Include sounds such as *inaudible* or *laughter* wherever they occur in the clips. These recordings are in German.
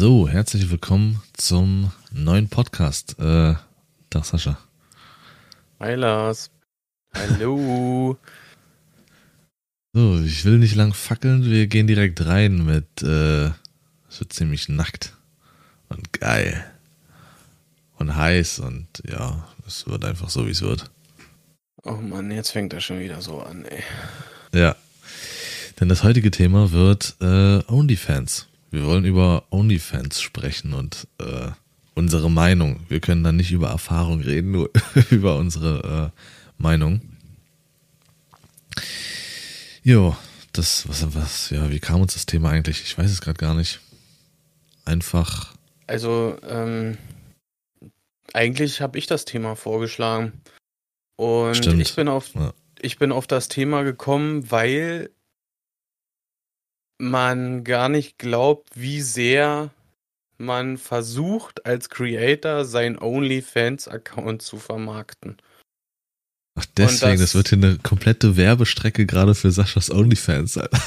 So, herzlich willkommen zum neuen Podcast. Äh, Tag Sascha. Hi Lars. Hallo. *laughs* so, ich will nicht lang fackeln, wir gehen direkt rein mit, äh, es wird ziemlich nackt und geil und heiß und ja, es wird einfach so, wie es wird. Oh Mann, jetzt fängt er schon wieder so an, ey. Ja, denn das heutige Thema wird äh, OnlyFans. Wir wollen über OnlyFans sprechen und äh, unsere Meinung. Wir können dann nicht über Erfahrung reden, nur *laughs* über unsere äh, Meinung. Jo, das, was, was, ja, wie kam uns das Thema eigentlich? Ich weiß es gerade gar nicht. Einfach. Also, ähm, eigentlich habe ich das Thema vorgeschlagen. Und Stimmt. ich bin auf, Ja. ich bin auf das Thema gekommen, weil man gar nicht glaubt, wie sehr man versucht, als Creator sein OnlyFans-Account zu vermarkten. Ach, deswegen, das- das, wird hier eine komplette Werbestrecke gerade für Saschas OnlyFans sein. *laughs*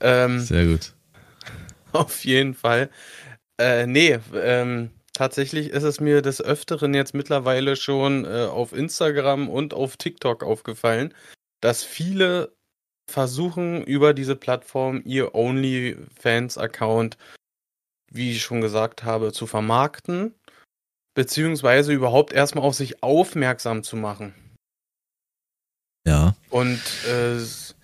Ähm, Sehr gut. Auf jeden Fall. Äh, nee, ähm, tatsächlich ist es mir des Öfteren jetzt mittlerweile schon äh, auf Instagram und auf TikTok aufgefallen, dass viele versuchen, über diese Plattform ihr OnlyFans-Account, wie ich schon gesagt habe, zu vermarkten, beziehungsweise überhaupt erstmal auf sich aufmerksam zu machen. Ja. Und äh, es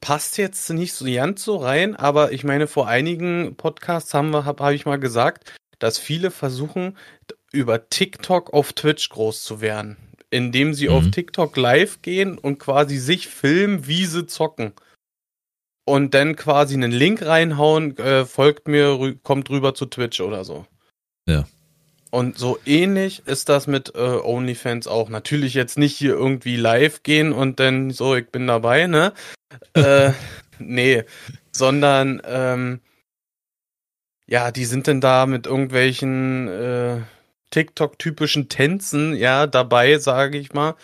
passt jetzt nicht so ganz so rein, aber ich meine, vor einigen Podcasts habe hab ich mal gesagt, dass viele versuchen, über TikTok auf Twitch groß zu werden. Indem sie Mhm. auf TikTok live gehen und quasi sich filmen, wie sie zocken. Und dann quasi einen Link reinhauen, äh, folgt mir, rü- kommt rüber zu Twitch oder so. Ja. Und so ähnlich ist das mit äh, OnlyFans auch. Natürlich jetzt nicht hier irgendwie live gehen und dann so, ich bin dabei, ne? *laughs* äh, nee, sondern ähm, ja, die sind denn da mit irgendwelchen äh, TikTok-typischen Tänzen, ja, dabei, sage ich mal.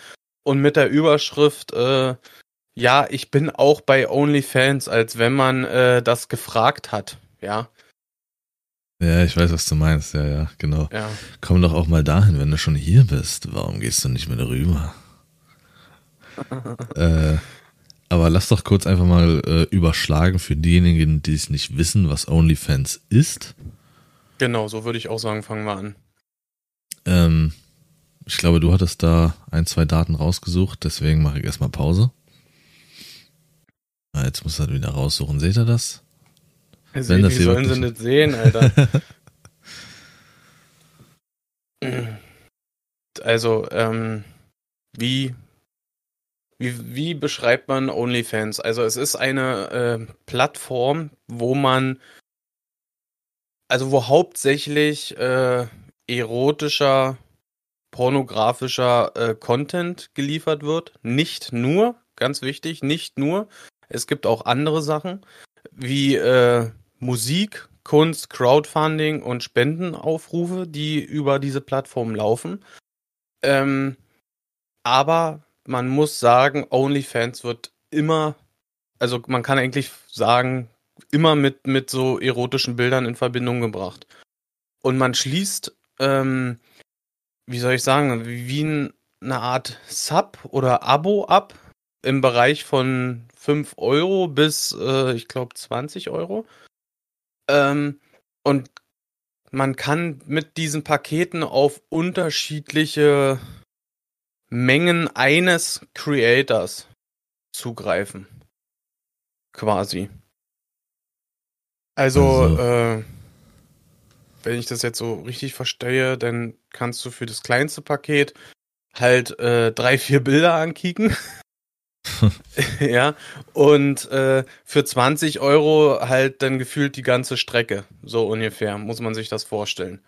Und mit der Überschrift, äh, ja, ich bin auch bei OnlyFans, als wenn man äh, das gefragt hat, ja. Ja, ich weiß, was du meinst. Ja, ja, genau. Ja. Komm doch auch mal dahin, wenn du schon hier bist. Warum gehst du nicht mit rüber? *laughs* äh, aber lass doch kurz einfach mal äh, überschlagen für diejenigen, die es nicht wissen, was OnlyFans ist. Genau, so würde ich auch sagen, fangen wir an. Ähm, ich glaube, du hattest da ein, zwei Daten rausgesucht, deswegen mache ich erstmal Pause. Ah, jetzt muss er wieder raussuchen. Seht ihr das? Also, Wenn das sollen sie nicht sehen, Alter? *laughs* also, ähm, wie, wie, wie beschreibt man OnlyFans? Also, es ist eine äh, Plattform, wo man, also wo hauptsächlich äh, erotischer, pornografischer äh, Content geliefert wird. Nicht nur, ganz wichtig, nicht nur. Es gibt auch andere Sachen, wie äh, Musik, Kunst, Crowdfunding und Spendenaufrufe, die über diese Plattform laufen. Ähm, aber man muss sagen, OnlyFans wird immer, also man kann eigentlich sagen, immer mit, mit so erotischen Bildern in Verbindung gebracht. Und man schließt, ähm, wie soll ich sagen, wie ein, eine Art Sub oder Abo ab im Bereich von 5 Euro bis, äh, ich glaube, 20 Euro. Ähm, und man kann mit diesen Paketen auf unterschiedliche Mengen eines Creators zugreifen. Quasi. Also, Also- äh, wenn ich das jetzt so richtig verstehe, dann kannst du für das kleinste Paket halt äh, drei, vier Bilder ankicken. *laughs* ja, und äh, für 20 Euro halt dann gefühlt die ganze Strecke. So ungefähr, muss man sich das vorstellen.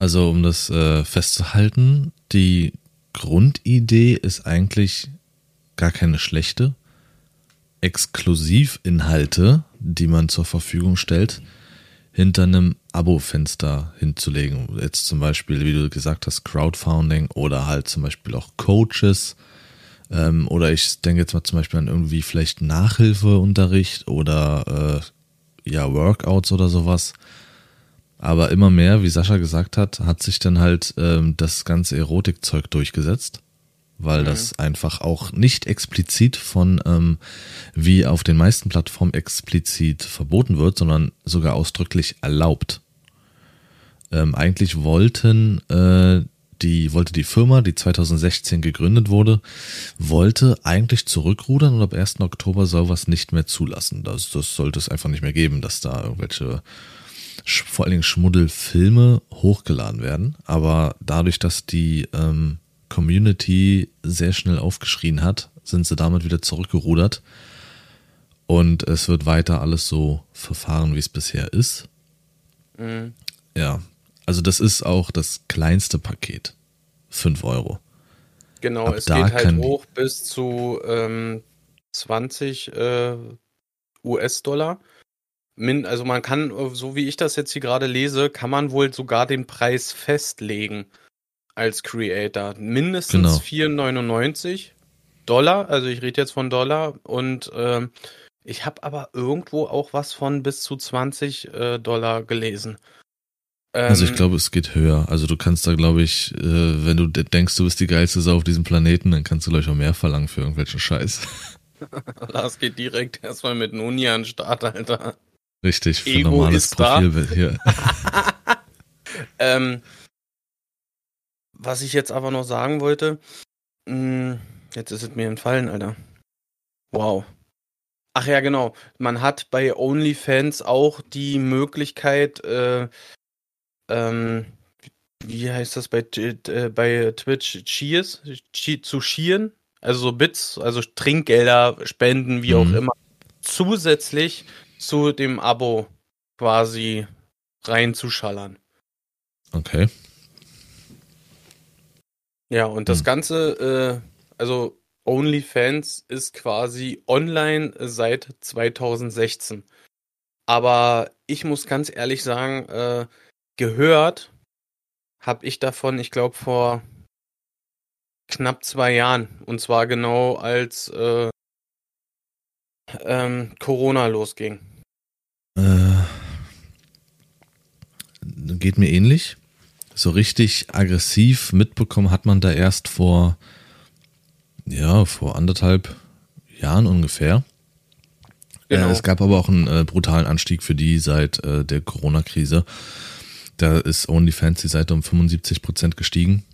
Also, um das äh, festzuhalten, die Grundidee ist eigentlich gar keine schlechte. Exklusivinhalte, die man zur Verfügung stellt, hinter einem Abo-Fenster hinzulegen. Jetzt zum Beispiel, wie du gesagt hast, Crowdfunding oder halt zum Beispiel auch Coaches. Ähm, oder ich denke jetzt mal zum Beispiel an irgendwie vielleicht Nachhilfeunterricht oder ja, Workouts oder sowas. Aber immer mehr, wie Sascha gesagt hat, hat sich dann halt ähm, das ganze Erotikzeug durchgesetzt, weil mhm. das einfach auch nicht explizit von, ähm, wie auf den meisten Plattformen explizit verboten wird, sondern sogar ausdrücklich erlaubt. Ähm, eigentlich wollten äh, die wollte die Firma, die 2016 gegründet wurde, wollte eigentlich zurückrudern und ab 1. Oktober soll was nicht mehr zulassen. Das, das sollte es einfach nicht mehr geben, dass da irgendwelche vor allen Dingen Schmuddelfilme hochgeladen werden. Aber dadurch, dass die ähm, Community sehr schnell aufgeschrien hat, sind sie damit wieder zurückgerudert. Und es wird weiter alles so verfahren, wie es bisher ist. Mhm. Ja, also das ist auch das kleinste Paket. 5 Euro. Genau, Ab es geht halt hoch bis zu ähm, 20 äh, US-Dollar. Also man kann, so wie ich das jetzt hier gerade lese, kann man wohl sogar den Preis festlegen als Creator. Mindestens genau. 4,99 Dollar, also ich rede jetzt von Dollar und ähm, ich habe aber irgendwo auch was von bis zu 20 äh, Dollar gelesen. also ich ähm, glaube, es geht höher. Also du kannst da, glaube ich, äh, wenn du denkst, du bist die geilste Sau auf diesem Planeten, dann kannst du gleich auch mehr verlangen für irgendwelchen Scheiß. *laughs* das geht direkt erstmal mit Nuni an den Start, Alter. Richtig, für Ego normales Profilbild hier. *laughs* ähm, was ich jetzt aber noch sagen wollte, mh, hm, jetzt ist es mir entfallen, Alter. Wow. Ach ja, genau. Man hat bei OnlyFans auch die Möglichkeit, äh, ähm, wie heißt das bei, äh, bei Twitch, Cheers, zu schieren? Also so Bits, also Trinkgelder, Spenden, wie mhm. auch immer. Zusätzlich zu dem Abo quasi reinzuschallern. Okay. Ja, und das hm. Ganze, äh, also OnlyFans ist quasi online seit 2016. Aber ich muss ganz ehrlich sagen, äh, gehört habe ich davon, ich glaube, vor knapp zwei Jahren. Und zwar genau als äh, ähm, Corona losging. Äh, geht mir ähnlich. So richtig aggressiv mitbekommen hat man da erst vor, ja, vor anderthalb Jahren ungefähr. Äh, genau. Äh, es gab aber auch einen äh, brutalen Anstieg für die seit äh, der Corona-Krise. Da ist OnlyFans die Seite um 75 Prozent gestiegen.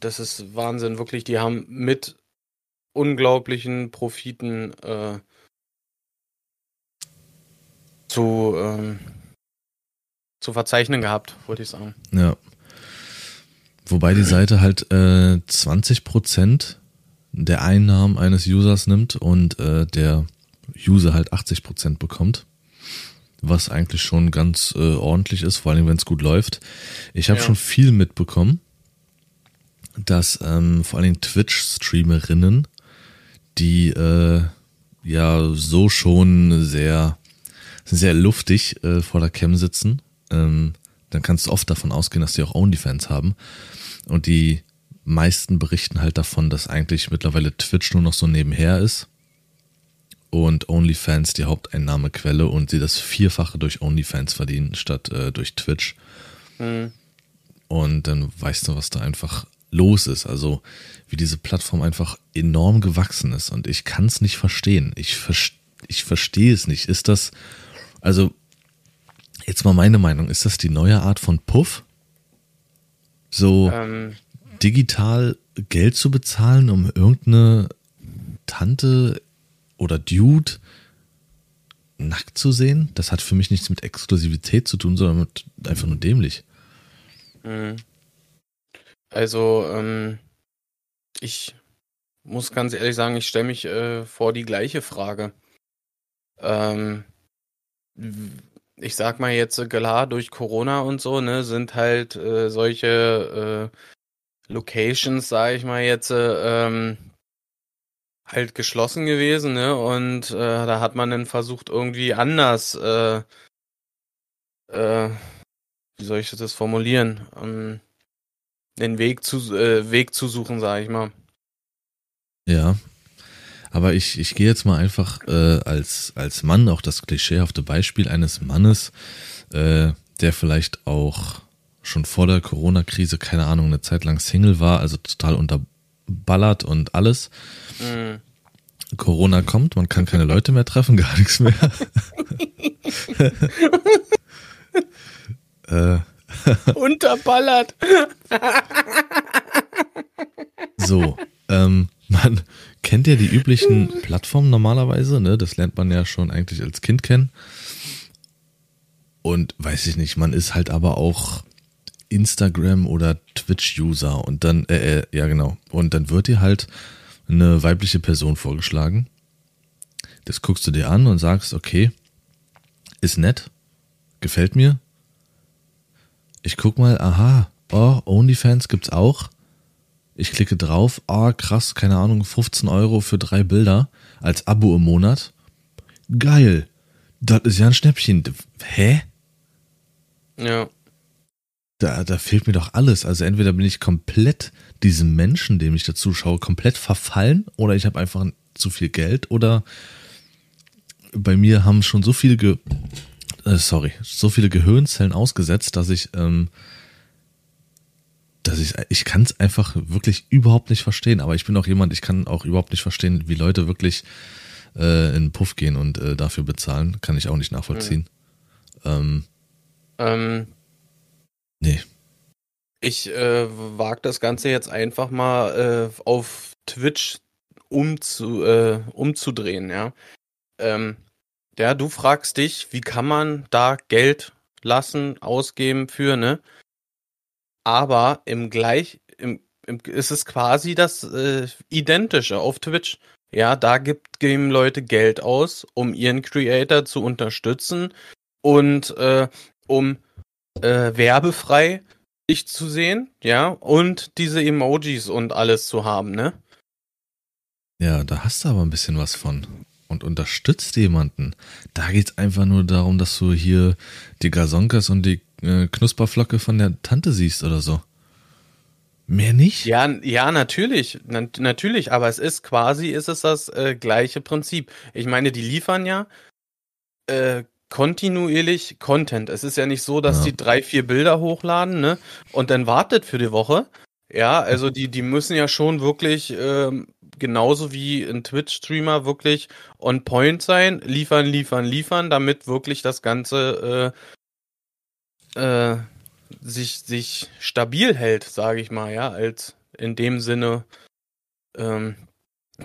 Das ist Wahnsinn, wirklich. Die haben mit unglaublichen Profiten äh, zu, ähm, zu verzeichnen gehabt, wollte ich sagen. Ja. Wobei die Seite halt äh, 20% der Einnahmen eines Users nimmt und äh, der User halt 80% bekommt. Was eigentlich schon ganz äh, ordentlich ist, vor allem wenn es gut läuft. Ich habe ja. schon viel mitbekommen, dass ähm, vor allem Twitch-Streamerinnen, die äh, ja so schon sehr sehr luftig äh, vor der Cam sitzen, ähm, dann kannst du oft davon ausgehen, dass die auch OnlyFans haben. Und die meisten berichten halt davon, dass eigentlich mittlerweile Twitch nur noch so nebenher ist und OnlyFans die Haupteinnahmequelle und sie das Vierfache durch OnlyFans verdienen statt äh, durch Twitch. Mhm. Und dann weißt du, was da einfach los ist. Also wie diese Plattform einfach enorm gewachsen ist und ich kann es nicht verstehen. Ich, ver ich verstehe es nicht. Ist das also, jetzt mal meine Meinung. Ist das die neue Art von Puff? So ähm. digital Geld zu bezahlen, um irgendeine Tante oder Dude nackt zu sehen? Das hat für mich nichts mit Exklusivität zu tun, sondern mit einfach nur dämlich. Mhm. Also, ähm, ich muss ganz ehrlich sagen, ich stelle mich äh, vor die gleiche Frage. Ähm, ich sag mal jetzt klar, durch Corona und so, ne, sind halt äh, solche äh, Locations, sag ich mal jetzt, äh, ähm, halt geschlossen gewesen, ne? Und äh, da hat man dann versucht, irgendwie anders, äh, äh, wie soll ich das formulieren, ähm, den Weg zu, äh, Weg zu suchen, sag ich mal. Ja. Aber ich, ich gehe jetzt mal einfach äh, als, als Mann, auch das klischeehafte Beispiel eines Mannes, äh, der vielleicht auch schon vor der Corona-Krise, keine Ahnung, eine Zeit lang Single war, also total unterballert und alles. Mhm. Corona kommt, man kann keine Leute mehr treffen, *laughs* gar nichts mehr. *laughs* äh. Unterballert. so, ähm, *laughs* man kennt ja die üblichen Plattformen normalerweise, ne? Das lernt man ja schon eigentlich als Kind kennen. Und weiß ich nicht, man ist halt aber auch Instagram oder Twitch-User und dann, äh, äh, ja genau, und dann wird dir halt eine weibliche Person vorgeschlagen. Das guckst du dir an und sagst, okay, ist nett, gefällt mir. Ich guck mal, aha, oh, OnlyFans gibt's auch. Ich klicke drauf, ah, krass, keine Ahnung, 15 Euro für drei Bilder als Abo im Monat. Geil. Das ist ja ein Schnäppchen. Hä? Ja. Da, da fehlt mir doch alles. Also entweder bin ich komplett diesem Menschen, dem ich dazu schaue, komplett verfallen oder ich habe einfach zu viel Geld oder bei mir haben schon so viele, Ge äh, sorry, so viele Gehirnzellen ausgesetzt, dass ich, ähm, dass ich, ich kann es einfach wirklich überhaupt nicht verstehen. Aber ich bin auch jemand, ich kann auch überhaupt nicht verstehen, wie Leute wirklich äh, in den Puff gehen und äh, dafür bezahlen. Kann ich auch nicht nachvollziehen. Mhm. Ähm, ähm, Nee. Ich äh, wage das Ganze jetzt einfach mal äh, auf Twitch umzu, äh, umzudrehen, ja. Ähm, ja, du fragst dich, wie kann man da Geld lassen, ausgeben für, ne? Aber im gleich, im, im ist es quasi das äh, Identische auf Twitch. Ja, da gibt, geben Leute Geld aus, um ihren Creator zu unterstützen und äh, um äh, werbefrei dich zu sehen, ja, und diese Emojis und alles zu haben, ne? Ja, da hast du aber ein bisschen was von. Und unterstützt jemanden. Da geht's einfach nur darum, dass du hier die Gazonkas und die äh, Knusperflocke von der Tante siehst oder so. Mehr nicht? Ja, ja, natürlich, Na, natürlich, aber es ist quasi, ist es das äh, gleiche Prinzip. Ich meine, die liefern ja äh, kontinuierlich Content. Es ist ja nicht so, dass ja. die drei, vier Bilder hochladen, ne? Und dann wartet für die Woche. Ja, also die, die müssen ja schon wirklich ähm, genauso wie ein Twitch-Streamer wirklich on point sein, liefern, liefern, liefern, damit wirklich das Ganze äh, äh, sich, sich stabil hält, sage ich mal, ja, als in dem Sinne ähm,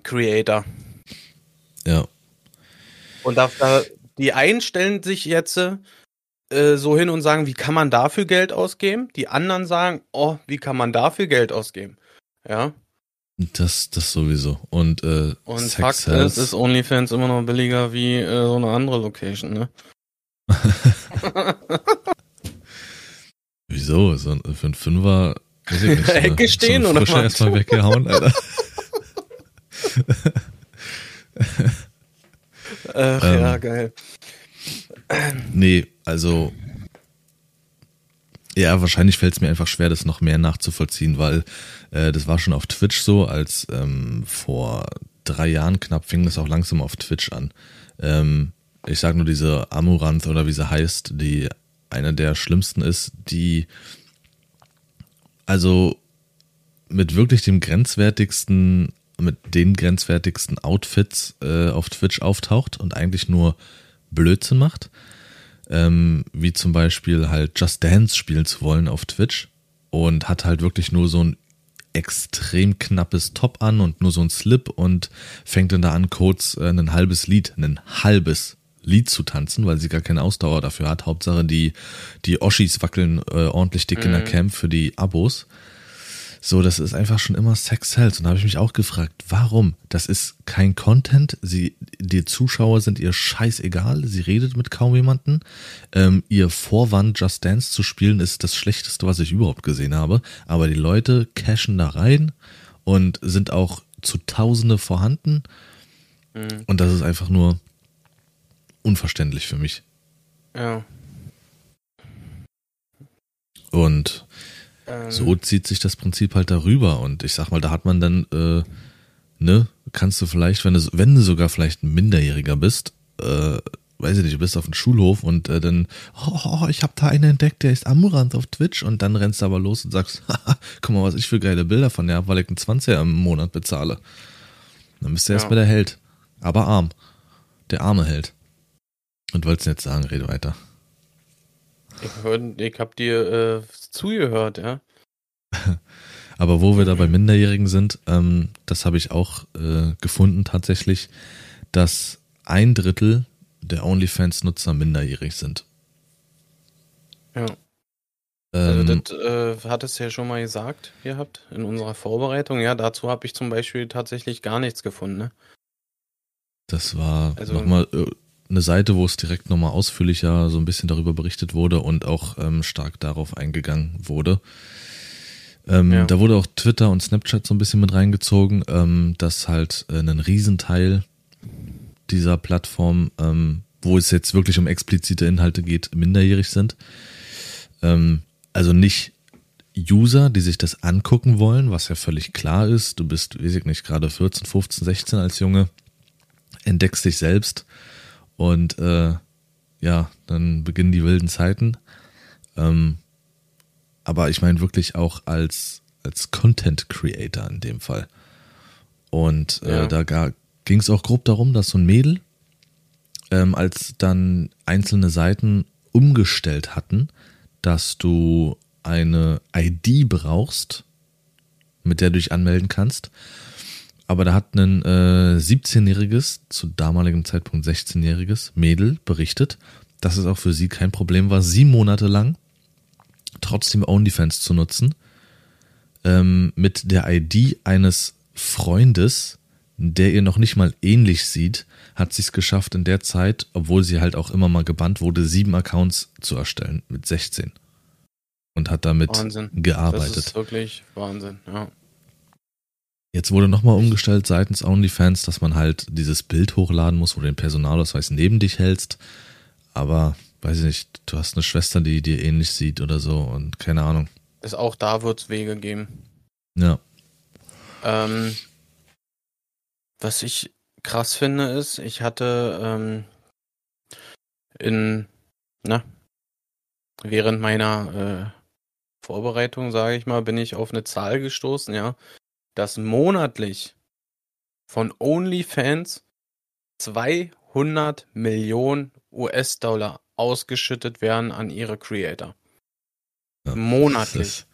Creator. Ja. Und da, da, die einen stellen sich jetzt äh, so hin und sagen, wie kann man dafür Geld ausgeben? Die anderen sagen, oh, wie kann man dafür Geld ausgeben? Ja. Das, das sowieso. Und, äh, und Sex Fakt ist, ist OnlyFans immer noch billiger wie äh, so eine andere Location, ne? *laughs* *laughs* Wieso? So für einen Fünfer weiß ich nicht, *laughs* Ecke stehen so oder was? erstmal weggehauen, Alter. Ach ähm, ja, geil. Nee, also ja, wahrscheinlich fällt es mir einfach schwer, das noch mehr nachzuvollziehen, weil äh, das war schon auf Twitch so, als ähm, vor drei Jahren knapp fing das auch langsam auf Twitch an. Ähm, ich sag nur diese Amuranth oder wie sie heißt, die eine der schlimmsten ist, die also mit wirklich dem grenzwertigsten mit den grenzwertigsten Outfits äh, auf Twitch auftaucht und eigentlich nur Blödsinn macht. Ähm, wie zum Beispiel halt Just Dance spielen zu wollen auf Twitch und hat halt wirklich nur so ein extrem knappes Top an und nur so ein Slip und fängt dann da an, kurz äh, ein halbes Lied, ein halbes Lied zu tanzen, weil sie gar keine Ausdauer dafür hat. Hauptsache die, die Oschis wackeln äh, ordentlich dick mhm. in der mhm. Camp für die Abos. So, das ist einfach schon immer Sex Sells. Und da habe ich mich auch gefragt, warum? Das ist kein Content. Sie, die Zuschauer sind ihr scheißegal. Sie redet mit kaum jemanden. Ähm, ihr Vorwand, Just Dance zu spielen, ist das Schlechteste, was ich überhaupt gesehen habe. Aber die Leute cashen da rein und sind auch zu Tausende vorhanden. Mhm. Und das ist einfach nur unverständlich für mich. Ja. Und ähm. So zieht sich das Prinzip halt darüber. Und ich sag mal, da hat man dann äh, ne, kannst du vielleicht, wenn du, wenn du sogar vielleicht ein Minderjähriger bist, äh, weiß ich nicht, du bist auf dem Schulhof und äh, dann, oh, oh ich habe da einen entdeckt, der ist Amurant auf Twitch und dann rennst du aber los und sagst, *laughs* guck mal, was ich für geile Bilder von der habe, weil ich einen 20er im Monat bezahle. Dann bist du Ja. erstmal der Held. Aber arm. Der arme Held. Und wolltest jetzt sagen, rede weiter. Ich, ich hab dir äh, zugehört, ja. *laughs* Aber wo wir da bei Minderjährigen sind, ähm, das habe ich auch äh, gefunden tatsächlich, dass ein Drittel der OnlyFans-Nutzer minderjährig sind. Ja. Also Ähm, das äh, hattest du ja schon mal gesagt gehabt in unserer Vorbereitung. Ja, dazu habe ich zum Beispiel tatsächlich gar nichts gefunden. Ne? Das war Also- nochmal äh, eine Seite, wo es direkt nochmal ausführlicher so ein bisschen darüber berichtet wurde und auch ähm, stark darauf eingegangen wurde. Ähm, Ja. Da wurde auch Twitter und Snapchat so ein bisschen mit reingezogen, ähm, dass halt äh, ein Riesenteil dieser Plattform, ähm, wo es jetzt wirklich um explizite Inhalte geht, minderjährig sind. Ähm, also nicht User, die sich das angucken wollen, was ja völlig klar ist. Du bist, weiß ich nicht, gerade 14, 15, 16 als Junge, entdeckst dich selbst und äh, ja, dann beginnen die wilden Zeiten. Ähm, aber ich meine wirklich auch als, als Content Creator in dem Fall. Und äh, Ja. da ging es auch grob darum, dass so ein Mädel, ähm, als dann einzelne Seiten umgestellt hatten, dass du eine ID brauchst, mit der du dich anmelden kannst. Aber da hat ein äh, 17-jähriges, zu damaligem Zeitpunkt 16-jähriges Mädel berichtet, dass es auch für sie kein Problem war, sieben Monate lang trotzdem OnlyFans zu nutzen, ähm, mit der ID eines Freundes, der ihr noch nicht mal ähnlich sieht, hat sie es geschafft in der Zeit, obwohl sie halt auch immer mal gebannt wurde, sieben Accounts zu erstellen mit 16. Und hat damit Wahnsinn. Das gearbeitet. ist wirklich Wahnsinn, ja. Jetzt wurde nochmal umgestellt seitens OnlyFans, dass man halt dieses Bild hochladen muss, wo du den Personalausweis neben dich hältst. Aber, weiß ich nicht, du hast eine Schwester, die dir ähnlich sieht oder so und keine Ahnung. Ist auch da wird es Wege geben. Ja. Ähm, was ich krass finde, ist, ich hatte ähm, in, na, während meiner äh, Vorbereitung, sage ich mal, bin ich auf eine Zahl gestoßen, ja, dass monatlich von OnlyFans 200 Millionen US-Dollar ausgeschüttet werden an ihre Creator. ja. Monatlich.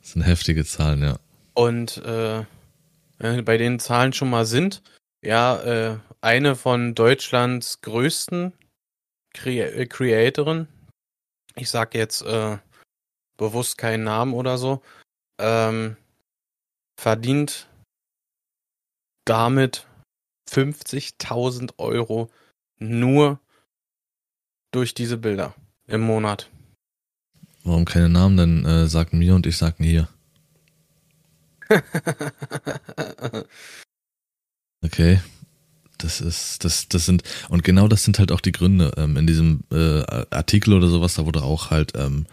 Das, sind heftige Zahlen, ja. Und äh, wenn wir bei den Zahlen schon mal sind, ja, äh, eine von Deutschlands größten Crea äh, Creatoren, ich sag jetzt äh, bewusst keinen Namen oder so, ähm, verdient damit 50.000 Euro nur durch diese Bilder im Monat. Warum keine Namen? Dann äh, sagen mir und ich sagen hier. *laughs* Okay. Das ist, das, das sind, und genau das sind halt auch die Gründe. Ähm, in diesem äh, Artikel oder sowas, da wurde auch halt, ähm,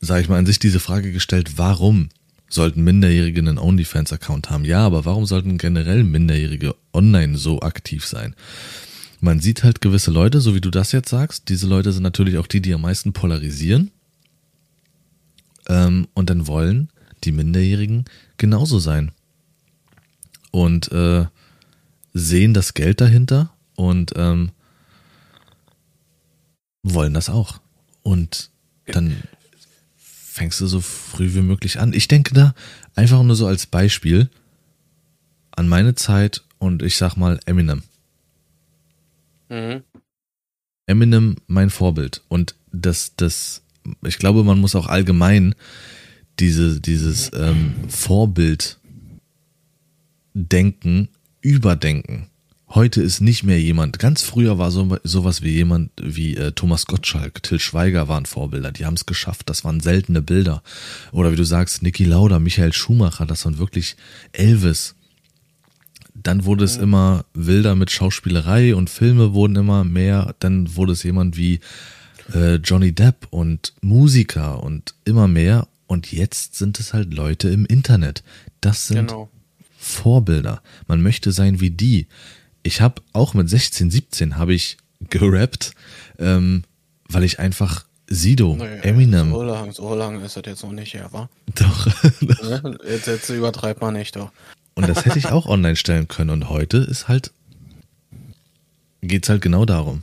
sag ich mal, an sich diese Frage gestellt, warum sollten Minderjährige einen OnlyFans-Account haben? Ja, aber warum sollten generell Minderjährige online so aktiv sein? Man sieht halt gewisse Leute, so wie du das jetzt sagst, diese Leute sind natürlich auch die, die am meisten polarisieren. Ähm, und dann wollen die Minderjährigen genauso sein. Und äh, sehen das Geld dahinter und ähm, wollen das auch. Und dann fängst du so früh wie möglich an. Ich denke da einfach nur so als Beispiel an meine Zeit und ich sag mal Eminem. mhm. Eminem mein Vorbild und das das ich glaube man muss auch allgemein diese dieses ähm, Vorbild denken überdenken heute ist nicht mehr jemand ganz früher war so sowas wie jemand wie äh, Thomas Gottschalk Till Schweiger waren Vorbilder die haben es geschafft das waren seltene Bilder oder wie du sagst Niki Lauda Michael Schumacher das waren wirklich Elvis dann wurde es immer wilder mit Schauspielerei und Filme wurden immer mehr. Dann wurde es jemand wie äh, Johnny Depp und Musiker und immer mehr. Und jetzt sind es halt Leute im Internet. Das sind Genau. Vorbilder. Man möchte sein wie die. Ich habe auch mit 16, 17 habe ich gerappt, ähm, weil ich einfach Sido, nee, Eminem. So lang, so lang ist das jetzt noch nicht her, wa? Doch. Ne? jetzt, jetzt übertreibt man nicht, doch. Und das hätte ich auch online stellen können. Und heute ist halt, geht's halt genau darum.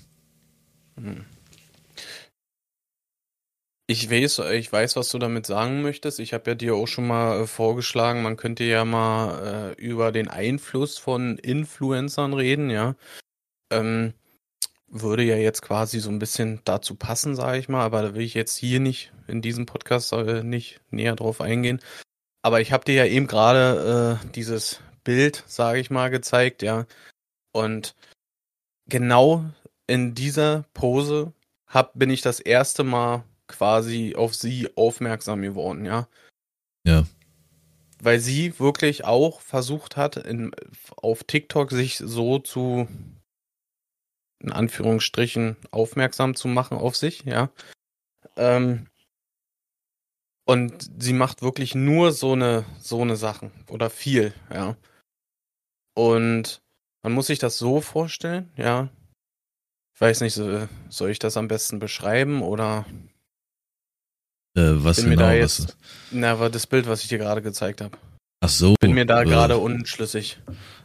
Hm. Ich weiß, ich weiß, was du damit sagen möchtest. Ich habe ja dir auch schon mal äh, vorgeschlagen, man könnte ja mal äh, über den Einfluss von Influencern reden, ja. Ähm, würde ja jetzt quasi so ein bisschen dazu passen, sage ich mal, aber da will ich jetzt hier nicht in diesem Podcast äh, nicht näher drauf eingehen. Aber ich habe dir ja eben gerade äh, dieses Bild, sage ich mal, gezeigt, ja. Und genau in dieser Pose hab, bin ich das erste Mal quasi auf sie aufmerksam geworden, ja. Ja. Weil sie wirklich auch versucht hat, in, auf TikTok sich so zu, in Anführungsstrichen, aufmerksam zu machen auf sich, ja. Ähm, und sie macht wirklich nur so eine, so eine Sachen oder viel, ja. Und man muss sich das so vorstellen, ja. Ich weiß nicht, soll ich das am besten beschreiben oder äh, was bin genau? Mir da jetzt, was? Na, war das Bild, was ich dir gerade gezeigt habe. Ach so. Bin mir da äh, gerade unschlüssig.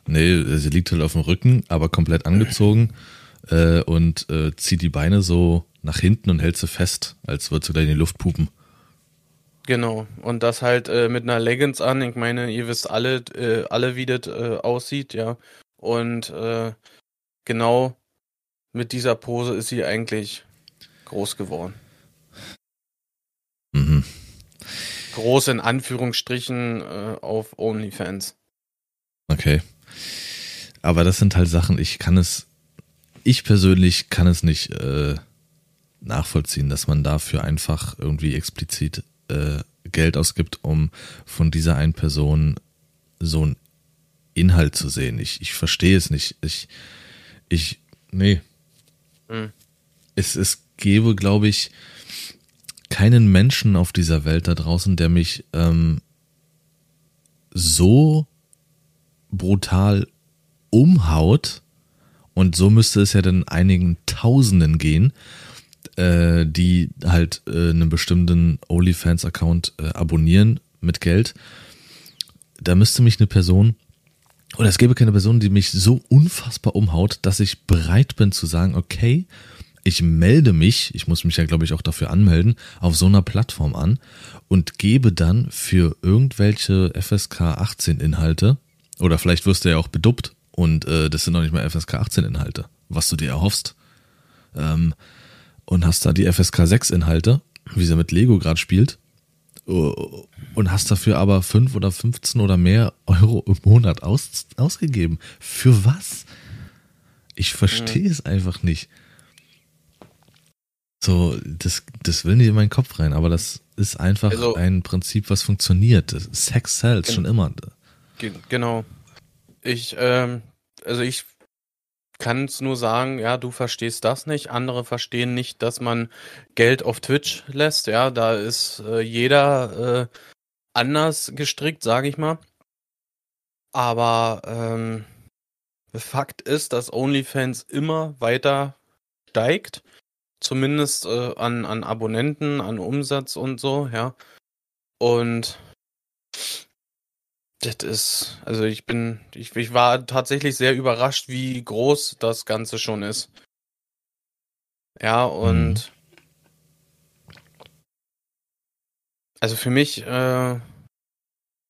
Nee, sie liegt halt auf dem Rücken, aber komplett angezogen äh, und äh, zieht die Beine so nach hinten und hält sie fest, als würde sie gleich in die Luft pupen. Genau, und das halt äh, mit einer Leggings an. Ich meine, ihr wisst alle, äh, alle wie das äh, aussieht, ja. Und genau mit dieser Pose ist sie eigentlich groß geworden. Mhm. Groß in Anführungsstrichen äh, auf OnlyFans. Okay. Aber das sind halt Sachen, ich kann es, ich persönlich kann es nicht äh, nachvollziehen, dass man dafür einfach irgendwie explizit äh, Geld ausgibt, um von dieser einen Person so einen Inhalt zu sehen. Ich, ich verstehe es nicht. Ich, ich, nee. Hm. Es, es gäbe, glaube ich, keinen Menschen auf dieser Welt da draußen, der mich ähm, so brutal umhaut. Und so müsste es ja dann einigen Tausenden gehen, äh, die halt äh, einen bestimmten OnlyFans-Account äh, abonnieren mit Geld. Da müsste mich eine Person, oder es gäbe keine Person, die mich so unfassbar umhaut, dass ich bereit bin zu sagen, okay, ich melde mich, ich muss mich ja, glaube ich, auch dafür anmelden, auf so einer Plattform an und gebe dann für irgendwelche FSK 18 Inhalte, oder vielleicht wirst du ja auch beduppt und äh, das sind noch nicht mal FSK 18 Inhalte, was du dir erhoffst. Ähm, und hast da die FSK 6 Inhalte, wie sie mit Lego gerade spielt, und hast dafür aber 5 oder 15 oder mehr Euro im Monat aus, ausgegeben. Für was? Ich verstehe mhm. es einfach nicht. So, das, das will nicht in meinen Kopf rein, aber das ist einfach also, ein Prinzip, was funktioniert. Sex sells schon immer. Genau. Ich, ähm, also ich kann es nur sagen, ja, du verstehst das nicht. Andere verstehen nicht, dass man Geld auf Twitch lässt. Ja, da ist äh, jeder äh, anders gestrickt, sage ich mal. Aber ähm, Fakt ist, dass OnlyFans immer weiter steigt zumindest äh, an, an Abonnenten, an Umsatz und so, ja. Und das ist, also ich bin, ich, ich war tatsächlich sehr überrascht, wie groß das Ganze schon ist. Ja, und mhm. also für mich äh,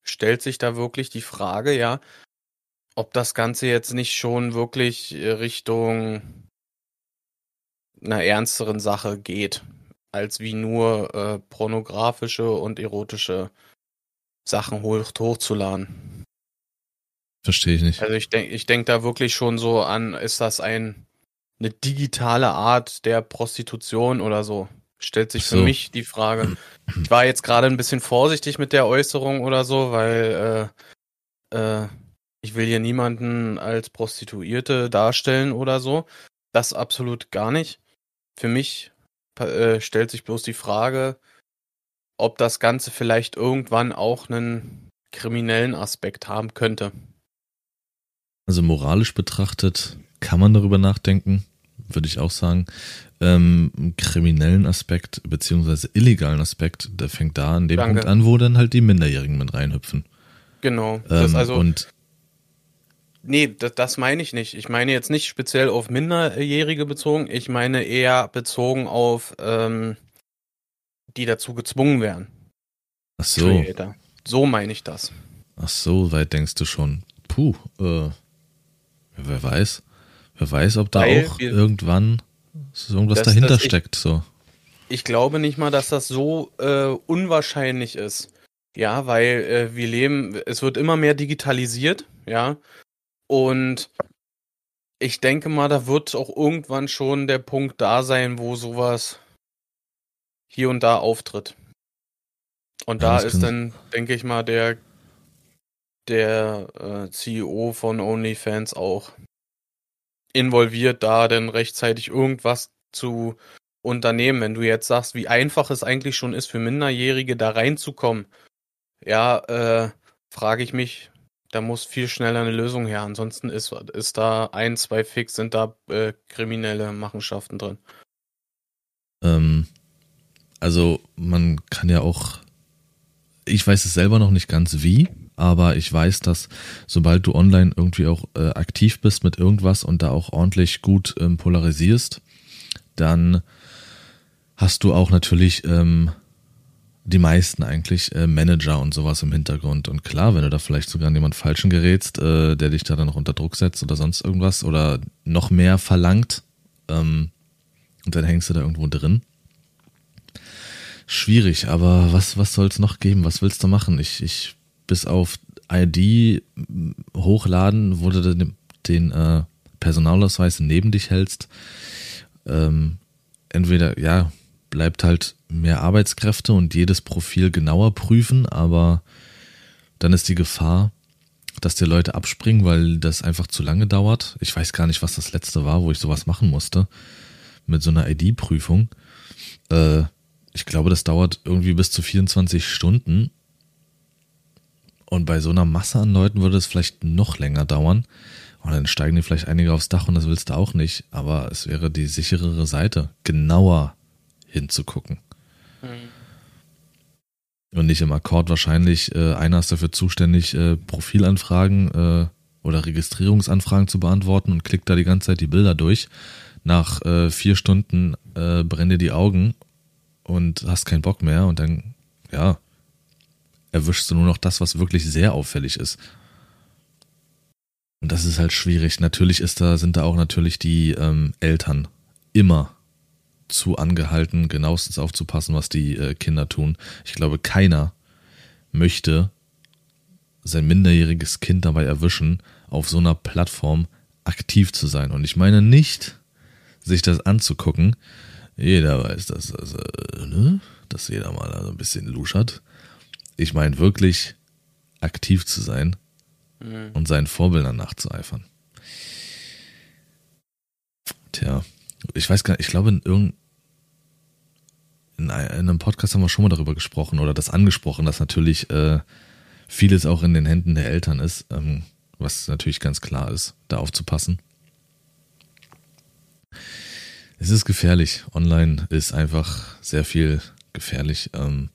stellt sich da wirklich die Frage, ja, ob das Ganze jetzt nicht schon wirklich Richtung einer ernsteren Sache geht, als wie nur äh, pornografische und erotische Sachen hoch, hochzuladen. Verstehe ich nicht. Also ich denke ich denk da wirklich schon so an, ist das ein eine digitale Art der Prostitution oder so? Stellt sich so. für mich die Frage. Ich war jetzt gerade ein bisschen vorsichtig mit der Äußerung oder so, weil äh, äh, ich will hier niemanden als Prostituierte darstellen oder so. Das absolut gar nicht für mich äh, stellt sich bloß die Frage, ob das Ganze vielleicht irgendwann auch einen kriminellen Aspekt haben könnte. Also moralisch betrachtet kann man darüber nachdenken, würde ich auch sagen. Ähm, kriminellen Aspekt beziehungsweise illegalen Aspekt, der fängt da an dem Danke. Punkt an, wo dann halt die Minderjährigen mit reinhüpfen. Genau. Ähm, also, und nee, das, das meine ich nicht. Ich meine jetzt nicht speziell auf Minderjährige bezogen. Ich meine eher bezogen auf, ähm, die dazu gezwungen werden. ach so, Creator. So meine ich das. ach so, weit denkst du schon. Puh, äh, wer weiß. Wer weiß, ob da Weil auch irgendwann so irgendwas Das- dahinter das ich- steckt. So. Ich glaube nicht mal, dass das so äh, unwahrscheinlich ist. Ja, weil äh, wir leben, es wird immer mehr digitalisiert, ja. Und ich denke mal, da wird auch irgendwann schon der Punkt da sein, wo sowas hier und da auftritt. Und Ja, da ist dann, denke ich mal, der, der äh, CEO von OnlyFans auch involviert, da dann rechtzeitig irgendwas zu unternehmen. Wenn du jetzt sagst, wie einfach es eigentlich schon ist, für Minderjährige da reinzukommen, ja, äh, frage ich mich, da muss viel schneller eine Lösung her. Ansonsten ist, ist da ein, zwei Fix, sind da äh, kriminelle Machenschaften drin. Ähm, also man kann ja auch, ich weiß es selber noch nicht ganz wie, aber ich weiß, dass sobald du online irgendwie auch äh, aktiv bist mit irgendwas und da auch ordentlich gut ähm, polarisierst, dann hast du auch natürlich ähm, die meisten eigentlich äh, Manager und sowas im Hintergrund. Und klar, wenn du da vielleicht sogar an jemand Falschen gerätst, äh, der dich da dann noch unter Druck setzt oder sonst irgendwas oder noch mehr verlangt, ähm, und dann hängst du da irgendwo drin. Schwierig, aber was, was soll es noch geben? Was willst du machen? Ich, ich bis auf ID hochladen, wo du den, den äh, Personalausweis neben dich hältst. Ähm, entweder, ja, bleibt halt mehr Arbeitskräfte und jedes Profil genauer prüfen, aber dann ist die Gefahr, dass dir Leute abspringen, weil das einfach zu lange dauert. Ich weiß gar nicht, was das letzte war, wo ich sowas machen musste. Mit so einer ID-Prüfung. Äh, ich glaube, das dauert irgendwie bis zu 24 Stunden. Und bei so einer Masse an Leuten würde es vielleicht noch länger dauern. Und dann steigen die vielleicht einige aufs Dach und das willst du auch nicht. Aber es wäre die sicherere Seite, genauer hinzugucken. Und nicht im Akkord wahrscheinlich, äh, einer ist dafür zuständig, äh, Profilanfragen äh, oder Registrierungsanfragen zu beantworten und klickt da die ganze Zeit die Bilder durch. Nach äh, vier Stunden äh, brennen dir die Augen und hast keinen Bock mehr und dann, ja, erwischst du nur noch das, was wirklich sehr auffällig ist. Und das ist halt schwierig. Natürlich ist da, sind da auch natürlich die ähm, Eltern immer zu angehalten, genauestens aufzupassen, was die äh, Kinder tun. Ich glaube, keiner möchte sein minderjähriges Kind dabei erwischen, auf so einer Plattform aktiv zu sein. Und ich meine nicht, sich das anzugucken. Jeder weiß, dass, das, äh, ne? dass jeder mal da so ein bisschen luschert. Ich meine wirklich aktiv zu sein Mhm. und seinen Vorbildern nachzueifern. Tja, ich weiß gar nicht, ich glaube, in irgendeinem in einem Podcast haben wir schon mal darüber gesprochen oder das angesprochen, dass natürlich äh, vieles auch in den Händen der Eltern ist, ähm, was natürlich ganz klar ist, da aufzupassen. Es ist gefährlich. Online ist einfach sehr viel gefährlich. Ähm,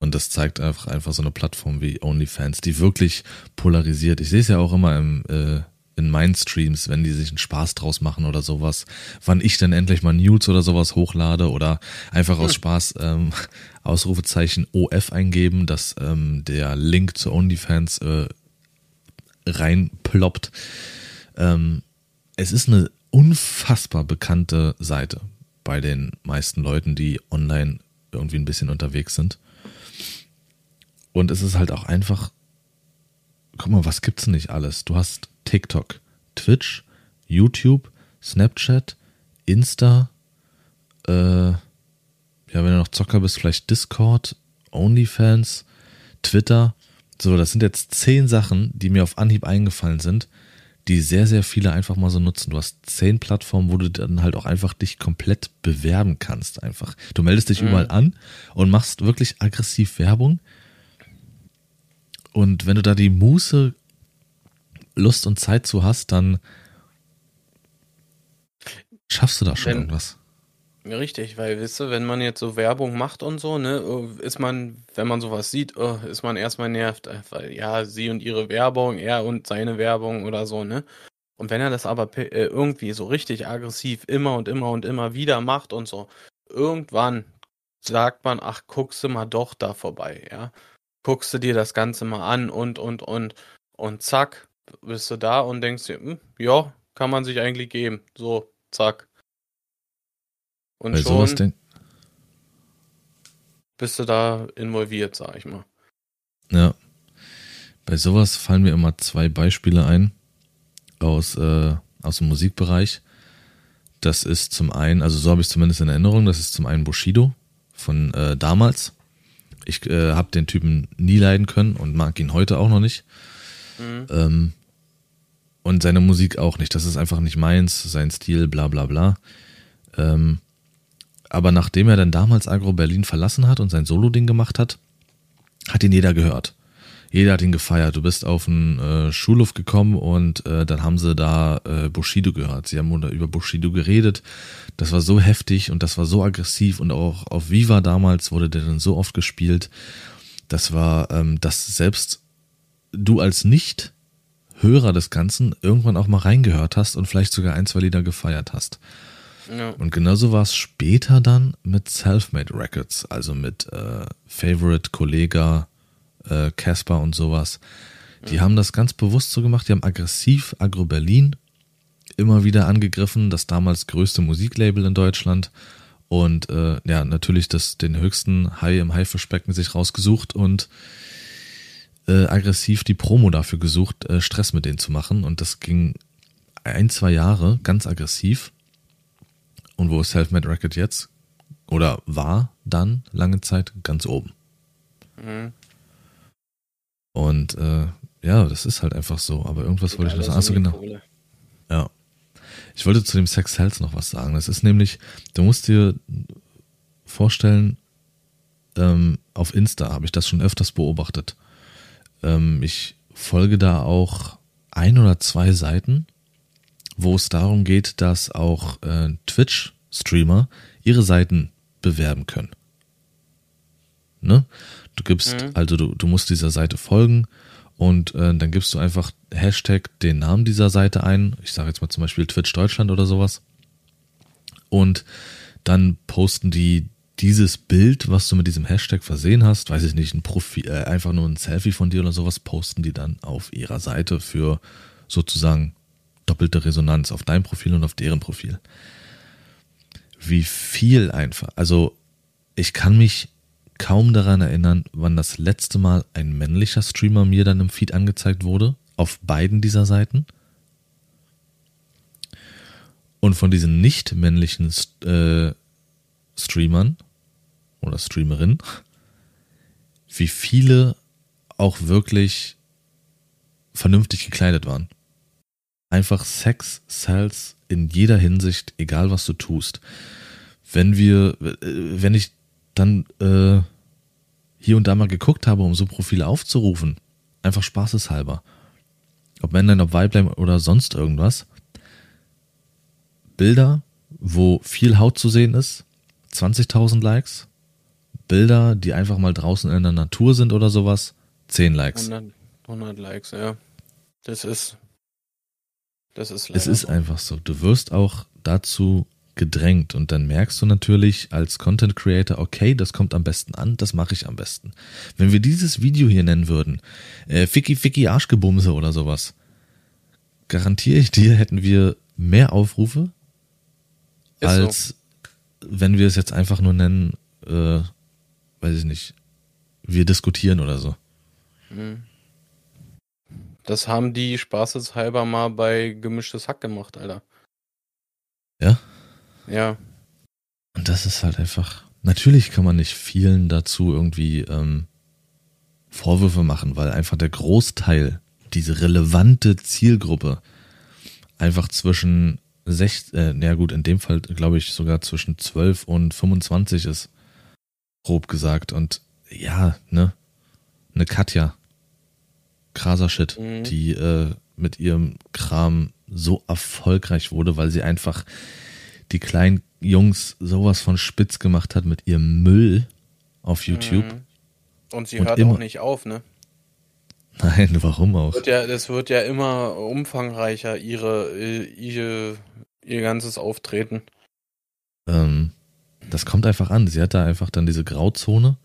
und das zeigt einfach einfach so eine Plattform wie OnlyFans, die wirklich polarisiert. Ich sehe es ja auch immer im, äh, in meinen Streams, wenn die sich einen Spaß draus machen oder sowas, wann ich dann endlich mal News oder sowas hochlade oder einfach aus Spaß ähm, Ausrufezeichen OF eingeben, dass ähm, der Link zu OnlyFans äh, reinploppt. Ähm, es ist eine unfassbar bekannte Seite bei den meisten Leuten, die online irgendwie ein bisschen unterwegs sind. Und es ist halt auch einfach, guck mal, was gibt's denn nicht alles? Du hast TikTok, Twitch, YouTube, Snapchat, Insta, äh, ja, wenn du noch Zocker bist, vielleicht Discord, OnlyFans, Twitter. So, das sind jetzt zehn Sachen, die mir auf Anhieb eingefallen sind, die sehr, sehr viele einfach mal so nutzen. Du hast zehn Plattformen, wo du dann halt auch einfach dich komplett bewerben kannst, einfach. Du meldest dich Mhm. überall an und machst wirklich aggressiv Werbung. Und wenn du da die Muße Lust und Zeit zu hast, dann schaffst du da schon Wenn- irgendwas. Richtig, weil, wisst ihr, wenn man jetzt so Werbung macht und so, ne, äh, ist man, wenn man sowas sieht, äh, ist man erstmal nervt, äh, weil, ja, sie und ihre Werbung, er und seine Werbung oder so, ne. Und wenn er das aber äh, irgendwie so richtig aggressiv immer und immer und immer wieder macht und so, irgendwann sagt man, ach, guckst du mal doch da vorbei, ja. Guckst du dir das Ganze mal an und, und, und, und zack, bist du da und denkst dir, hm, ja, kann man sich eigentlich geben. So, zack. Und Bei schon bist du da involviert, sag ich mal. ja. Bei sowas fallen mir immer zwei Beispiele ein aus, äh, aus dem Musikbereich. Das ist zum einen, also so habe ich es zumindest in Erinnerung, das ist zum einen Bushido von äh, damals. Ich äh, habe den Typen nie leiden können und mag ihn heute auch noch nicht. Mhm. Ähm, und seine Musik auch nicht. Das ist einfach nicht meins, sein Stil, bla bla bla. Ähm, aber nachdem er dann damals Agro Berlin verlassen hat und sein Solo-Ding gemacht hat, hat ihn jeder gehört. Jeder hat ihn gefeiert. Du bist auf einen äh, Schulhof gekommen und äh, dann haben sie da äh, Bushido gehört. Sie haben über Bushido geredet. Das war so heftig und das war so aggressiv und auch auf Viva damals wurde der dann so oft gespielt. Das war, ähm, dass selbst du als Nicht-Hörer des Ganzen irgendwann auch mal reingehört hast und vielleicht sogar ein, zwei Lieder gefeiert hast. Ja. Und genauso war es später dann mit Selfmade Records, also mit äh, Favorite, Kollega, äh, Casper und sowas. Die haben das ganz bewusst so gemacht, die haben aggressiv Agro Berlin immer wieder angegriffen, das damals größte Musiklabel in Deutschland und äh, ja, natürlich das, den höchsten Hai im Haifischbecken sich rausgesucht und äh, aggressiv die Promo dafür gesucht, äh, Stress mit denen zu machen und das ging ein, zwei Jahre ganz aggressiv und wo ist Selfmade Record jetzt? Oder war dann lange Zeit ganz oben. Mhm. Und äh, ja, das ist halt einfach so. Aber irgendwas wollte ich noch sagen. Achso, genau. Kohle. Ja. Ich wollte zu dem Sex Hells noch was sagen. Das ist nämlich, du musst dir vorstellen, ähm, auf Insta habe ich das schon öfters beobachtet. Ähm, ich folge da auch ein oder zwei Seiten, wo es darum geht, dass auch äh, Twitch-Streamer ihre Seiten bewerben können. Ne? Du gibst, Mhm. also du, du musst dieser Seite folgen und äh, dann gibst du einfach Hashtag den Namen dieser Seite ein. Ich sage jetzt mal zum Beispiel Twitch Deutschland oder sowas. Und dann posten die dieses Bild, was du mit diesem Hashtag versehen hast, weiß ich nicht, ein Profil, äh, einfach nur ein Selfie von dir oder sowas, posten die dann auf ihrer Seite für sozusagen doppelte Resonanz auf dein Profil und auf deren Profil. Wie viel einfach. Also ich kann mich kaum daran erinnern, wann das letzte Mal ein männlicher Streamer mir dann im Feed angezeigt wurde, auf beiden dieser Seiten. Und von diesen nicht männlichen äh, Streamern oder Streamerinnen, wie viele auch wirklich vernünftig gekleidet waren. Einfach Sex sells in jeder Hinsicht, egal was du tust. Wenn wir, äh, wenn ich dann äh, hier und da mal geguckt habe, um so Profile aufzurufen, einfach spaßeshalber, ob Männlein, ob Weiblein oder sonst irgendwas, Bilder, wo viel Haut zu sehen ist, 20.000 Likes, Bilder, die einfach mal draußen in der Natur sind oder sowas, 10 Likes. 100, 100 Likes, ja. Das ist. Das ist Es ist einfach so. Du wirst auch dazu gedrängt und dann merkst du natürlich als Content Creator, okay, das kommt am besten an, das mache ich am besten. Wenn wir dieses Video hier nennen würden, äh, Ficky Ficky Arschgebumse oder sowas, garantiere ich dir, hätten wir mehr Aufrufe, Ist als wenn wir es jetzt einfach nur nennen, äh, weiß ich nicht, wir diskutieren oder so. Mhm. Das haben die spaßeshalber mal bei gemischtes Hack gemacht, Alter. Ja? Ja. Und das ist halt einfach. Natürlich kann man nicht vielen dazu irgendwie ähm, Vorwürfe machen, weil einfach der Großteil, diese relevante Zielgruppe, einfach zwischen sech, äh, na gut, in dem Fall glaube ich sogar zwischen 12 und 25 ist, grob gesagt. Und ja, ne, eine Katja, krasser Shit, Mhm. die äh, mit ihrem Kram so erfolgreich wurde, weil sie einfach die kleinen Jungs sowas von spitz gemacht hat mit ihrem Müll auf YouTube. Mhm. Und sie Und hört immer- auch nicht auf, ne? Nein, *laughs* warum auch? Wird ja, das wird ja immer umfangreicher, ihre, äh, ihre, ihr ganzes Auftreten. Ähm, das kommt einfach an. Sie hat da einfach dann diese Grauzone.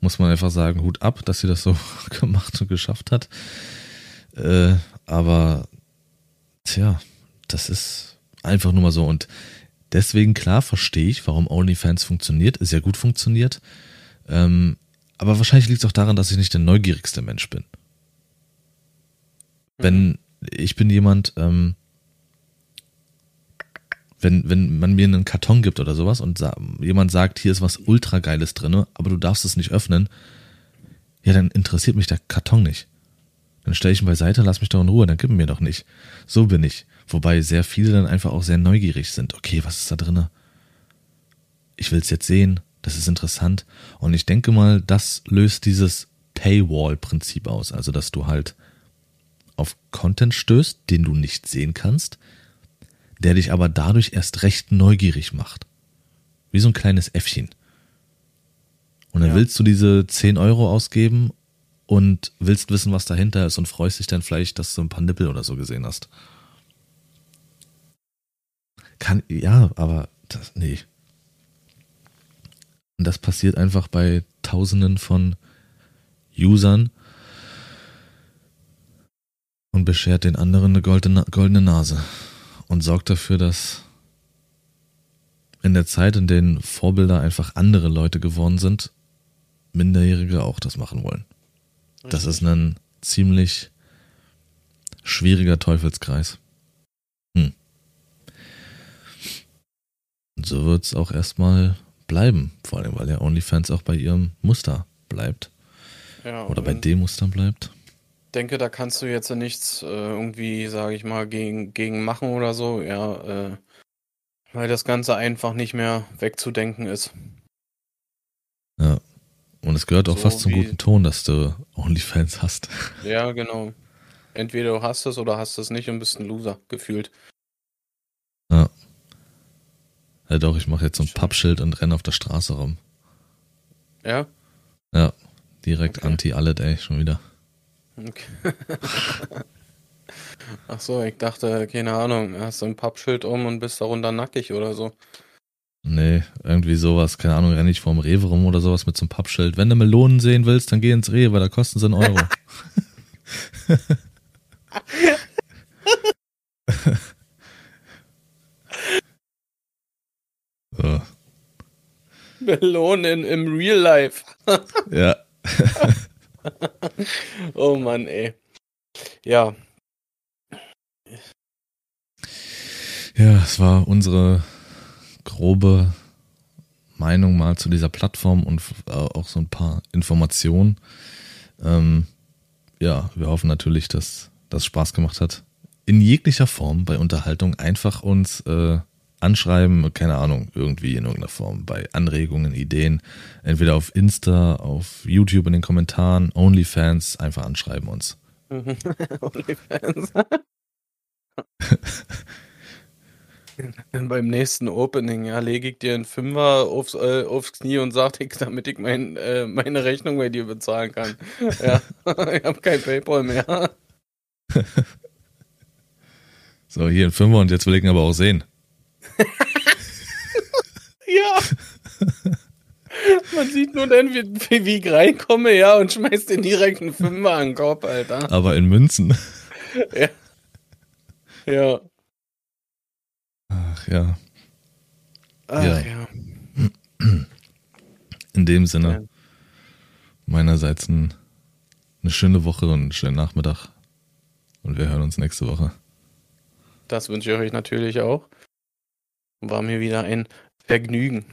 Muss man einfach sagen, Hut ab, dass sie das so *laughs* gemacht und geschafft hat. Äh, aber, tja, das ist einfach nur mal so. Und deswegen, klar, verstehe ich, warum OnlyFans funktioniert. Ist ja gut funktioniert. Ähm, aber wahrscheinlich liegt es auch daran, dass ich nicht der neugierigste Mensch bin. Wenn ich bin jemand, ähm, wenn, wenn man mir einen Karton gibt oder sowas und sa jemand sagt, hier ist was ultra geiles drinne, aber du darfst es nicht öffnen, ja, dann interessiert mich der Karton nicht. Dann stelle ich ihn beiseite, lass mich doch in Ruhe, dann gib mir doch nicht. So bin ich. Wobei sehr viele dann einfach auch sehr neugierig sind. Okay, was ist da drinne? Ich will es jetzt sehen, das ist interessant. Und ich denke mal, das löst dieses Paywall-Prinzip aus. Also, dass du halt auf Content stößt, den du nicht sehen kannst, der dich aber dadurch erst recht neugierig macht. Wie so ein kleines Äffchen. Und dann Ja. willst du diese 10 Euro ausgeben und willst wissen, was dahinter ist und freust dich dann vielleicht, dass du ein paar Nippel oder so gesehen hast. Kann, ja, aber das, nee. Und das passiert einfach bei Tausenden von Usern und beschert den anderen eine goldene, goldene Nase und sorgt dafür, dass in der Zeit, in denen Vorbilder einfach andere Leute geworden sind, Minderjährige auch das machen wollen. Das ist ein ziemlich schwieriger Teufelskreis. Hm. Und so wird es auch erstmal bleiben, vor allem weil ja OnlyFans auch bei ihrem Muster bleibt Ja, oder bei dem Muster bleibt. Ich denke, da kannst du jetzt nichts äh, irgendwie, sage ich mal, gegen, gegen machen oder so, ja, äh, weil das Ganze einfach nicht mehr wegzudenken ist. Ja. Und es gehört auch So fast zum guten Ton, dass du OnlyFans hast. Ja, genau. Entweder du hast es oder hast es nicht und bist ein Loser, gefühlt. Ja doch, ich mache jetzt so ein. Pappschild und renne auf der Straße rum. Ja? Ja, direkt Okay. anti alle ey, schon wieder. Okay. *laughs* Ach so, ich dachte, keine Ahnung, hast du ein Pappschild um und bist darunter nackig oder so. Nee, irgendwie sowas. Keine Ahnung, renne ich vorm Rewe rum oder sowas mit so einem Pappschild. Wenn du Melonen sehen willst, dann geh ins Rewe, da kosten sie einen Euro. *laughs* *laughs* so, Melonen im Real Life. *laughs* ja. *laughs* Oh Mann, ey. Ja, Ja, es war unsere grobe Meinung mal zu dieser Plattform und äh, auch so ein paar Informationen. Ähm, ja, wir hoffen natürlich, dass das Spaß gemacht hat. In jeglicher Form bei Unterhaltung einfach uns äh, anschreiben, keine Ahnung, irgendwie in irgendeiner Form, bei Anregungen, Ideen, entweder auf Insta, auf YouTube in den Kommentaren, OnlyFans, einfach anschreiben uns. *laughs* OnlyFans. *laughs* Beim nächsten Opening, ja, lege ich dir einen Fünfer aufs, äh, aufs Knie und sag ich, damit ich mein, äh, meine Rechnung bei dir bezahlen kann. *laughs* Ja, ich habe kein Paypal mehr. So, hier ein Fünfer und jetzt will ich ihn aber auch sehen. *laughs* Ja. Man sieht nur dann, wie, wie, ich reinkomme, ja, und schmeißt den direkt einen Fünfer an den Kopf, Alter. Aber in Münzen. *laughs* Ja. Ja. Ach ja. Ach, Ja. ja. In dem Sinne, Ja. meinerseits ein, eine schöne Woche und einen schönen Nachmittag. Und wir hören uns nächste Woche. Das wünsche ich euch natürlich auch. War mir wieder ein Vergnügen.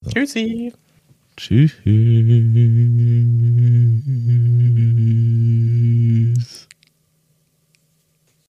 So. Tschüssi. Tschüss.